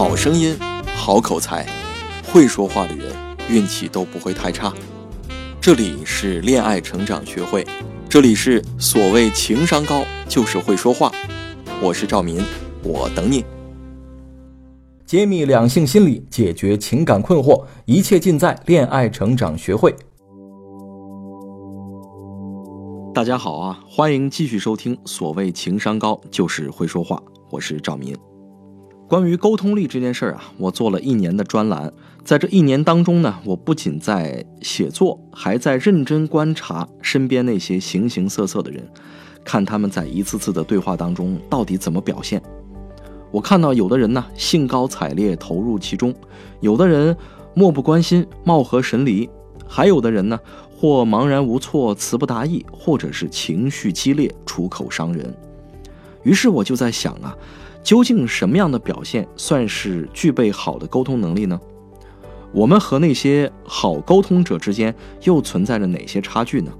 好声音，好口才，会说话的人运气都不会太差。这里是恋爱成长学会，这里是所谓情商高就是会说话。我是赵民，我等你。揭秘两性心理，解决情感困惑，一切尽在恋爱成长学会。大家好啊，欢迎继续收听所谓情商高就是会说话。我是赵民。关于沟通力这件事儿啊，我做了一年的专栏。在这一年当中呢，我不仅在写作，还在认真观察身边那些形形色色的人，看他们在一次次的对话当中到底怎么表现。我看到有的人呢兴高采烈投入其中，有的人漠不关心貌合神离，还有的人呢或茫然无措词不达意，或者是情绪激烈出口伤人。于是我就在想啊。究竟什么样的表现算是具备好的沟通能力呢？我们和那些好沟通者之间又存在着哪些差距呢？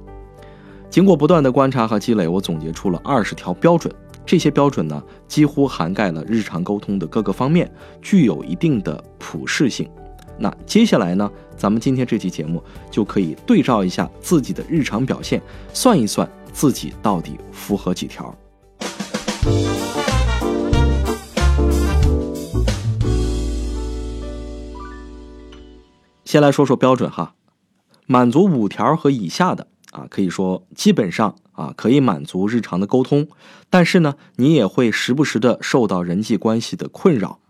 经过不断的观察和积累，我总结出了二十条标准。这些标准呢，几乎涵盖了日常沟通的各个方面，具有一定的普适性。那接下来呢，咱们今天这期节目就可以对照一下自己的日常表现，算一算自己到底符合几条。先来说说标准哈，满足五条和以下的啊，可以说基本上啊可以满足日常的沟通，但是呢，你也会时不时的受到人际关系的困扰。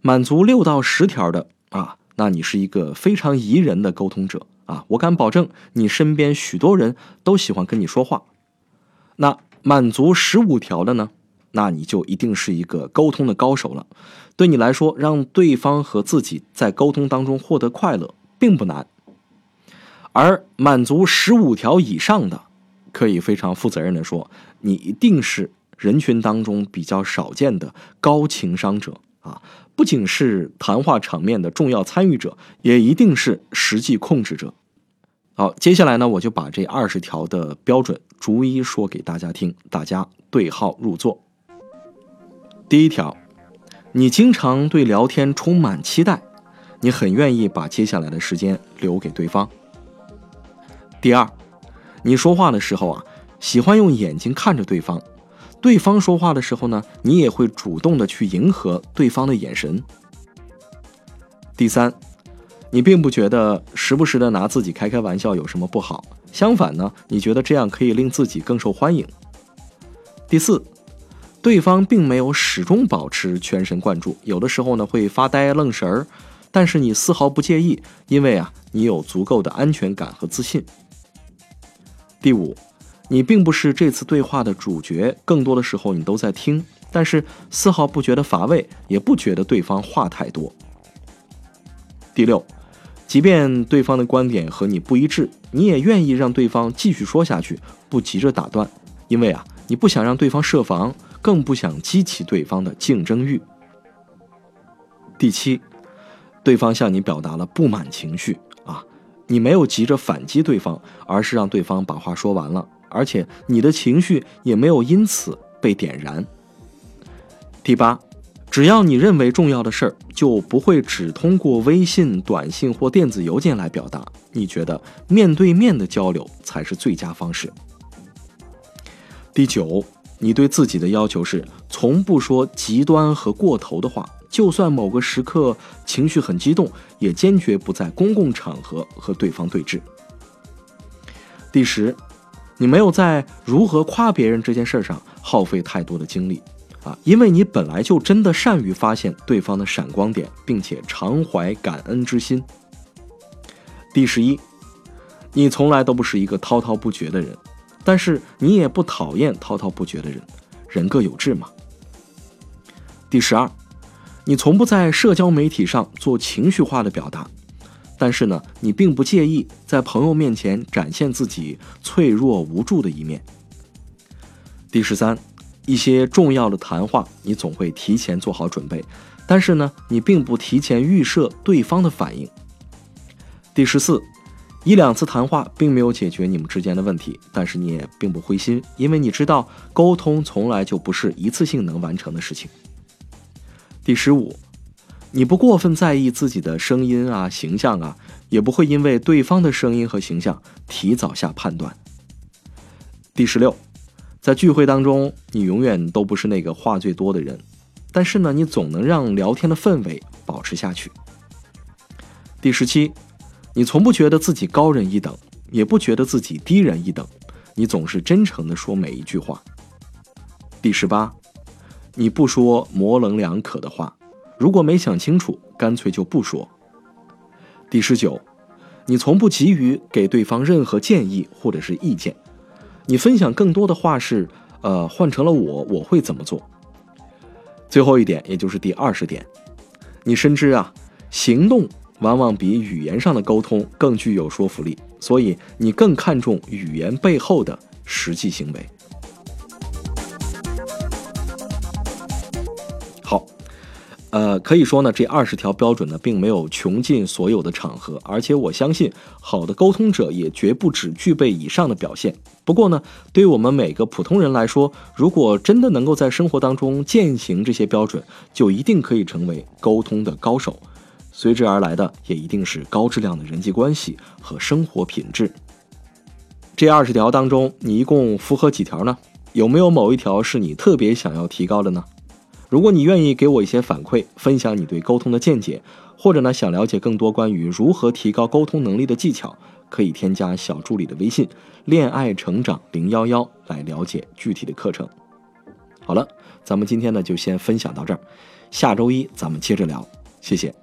满足六到十条的啊，那你是一个非常宜人的沟通者啊，我敢保证你身边许多人都喜欢跟你说话。那满足十五条的呢，那你就一定是一个沟通的高手了。对你来说，让对方和自己在沟通当中获得快乐并不难，而满足十五条以上的，可以非常负责任的说，你一定是人群当中比较少见的高情商者啊！不仅是谈话场面的重要参与者，也一定是实际控制者。好，接下来呢，我就把这二十条的标准逐一说给大家听，大家对号入座。第一条。你经常对聊天充满期待，你很愿意把接下来的时间留给对方。第二，你说话的时候啊，喜欢用眼睛看着对方，对方说话的时候呢，你也会主动的去迎合对方的眼神。第三，你并不觉得时不时的拿自己开开玩笑有什么不好，相反呢，你觉得这样可以令自己更受欢迎。第四。对方并没有始终保持全神贯注，有的时候呢会发呆愣神儿，但是你丝毫不介意，因为啊你有足够的安全感和自信。第五，你并不是这次对话的主角，更多的时候你都在听，但是丝毫不觉得乏味，也不觉得对方话太多。第六，即便对方的观点和你不一致，你也愿意让对方继续说下去，不急着打断，因为啊你不想让对方设防。更不想激起对方的竞争欲。第七，对方向你表达了不满情绪啊，你没有急着反击对方，而是让对方把话说完了，而且你的情绪也没有因此被点燃。第八，只要你认为重要的事儿，就不会只通过微信、短信或电子邮件来表达，你觉得面对面的交流才是最佳方式。第九。你对自己的要求是从不说极端和过头的话，就算某个时刻情绪很激动，也坚决不在公共场合和对方对峙。第十，你没有在如何夸别人这件事上耗费太多的精力啊，因为你本来就真的善于发现对方的闪光点，并且常怀感恩之心。第十一，你从来都不是一个滔滔不绝的人。但是你也不讨厌滔滔不绝的人，人各有志嘛。第十二，你从不在社交媒体上做情绪化的表达，但是呢，你并不介意在朋友面前展现自己脆弱无助的一面。第十三，一些重要的谈话你总会提前做好准备，但是呢，你并不提前预设对方的反应。第十四。一两次谈话并没有解决你们之间的问题，但是你也并不灰心，因为你知道沟通从来就不是一次性能完成的事情。第十五，你不过分在意自己的声音啊、形象啊，也不会因为对方的声音和形象提早下判断。第十六，在聚会当中，你永远都不是那个话最多的人，但是呢，你总能让聊天的氛围保持下去。第十七，你从不觉得自己高人一等，也不觉得自己低人一等，你总是真诚的说每一句话。第十八，你不说模棱两可的话。如果没想清楚，干脆就不说。第十九，你从不急于给对方任何建议或者是意见，你分享更多的话是，呃，换成了我，我会怎么做？最后一点，也就是第二十点，你深知啊，行动往往比语言上的沟通更具有说服力，所以你更看重语言背后的实际行为。好呃，可以说呢，这二十条标准呢，并没有穷尽所有的场合，而且我相信，好的沟通者也绝不只具备以上的表现。不过呢，对于我们每个普通人来说，如果真的能够在生活当中践行这些标准，就一定可以成为沟通的高手，随之而来的也一定是高质量的人际关系和生活品质。这二十条当中，你一共符合几条呢？有没有某一条是你特别想要提高的呢？如果你愿意给我一些反馈，分享你对沟通的见解，或者呢想了解更多关于如何提高沟通能力的技巧，可以添加小助理的微信“恋爱成长零幺幺”来了解具体的课程。好了，咱们今天呢就先分享到这儿，下周一咱们接着聊，谢谢。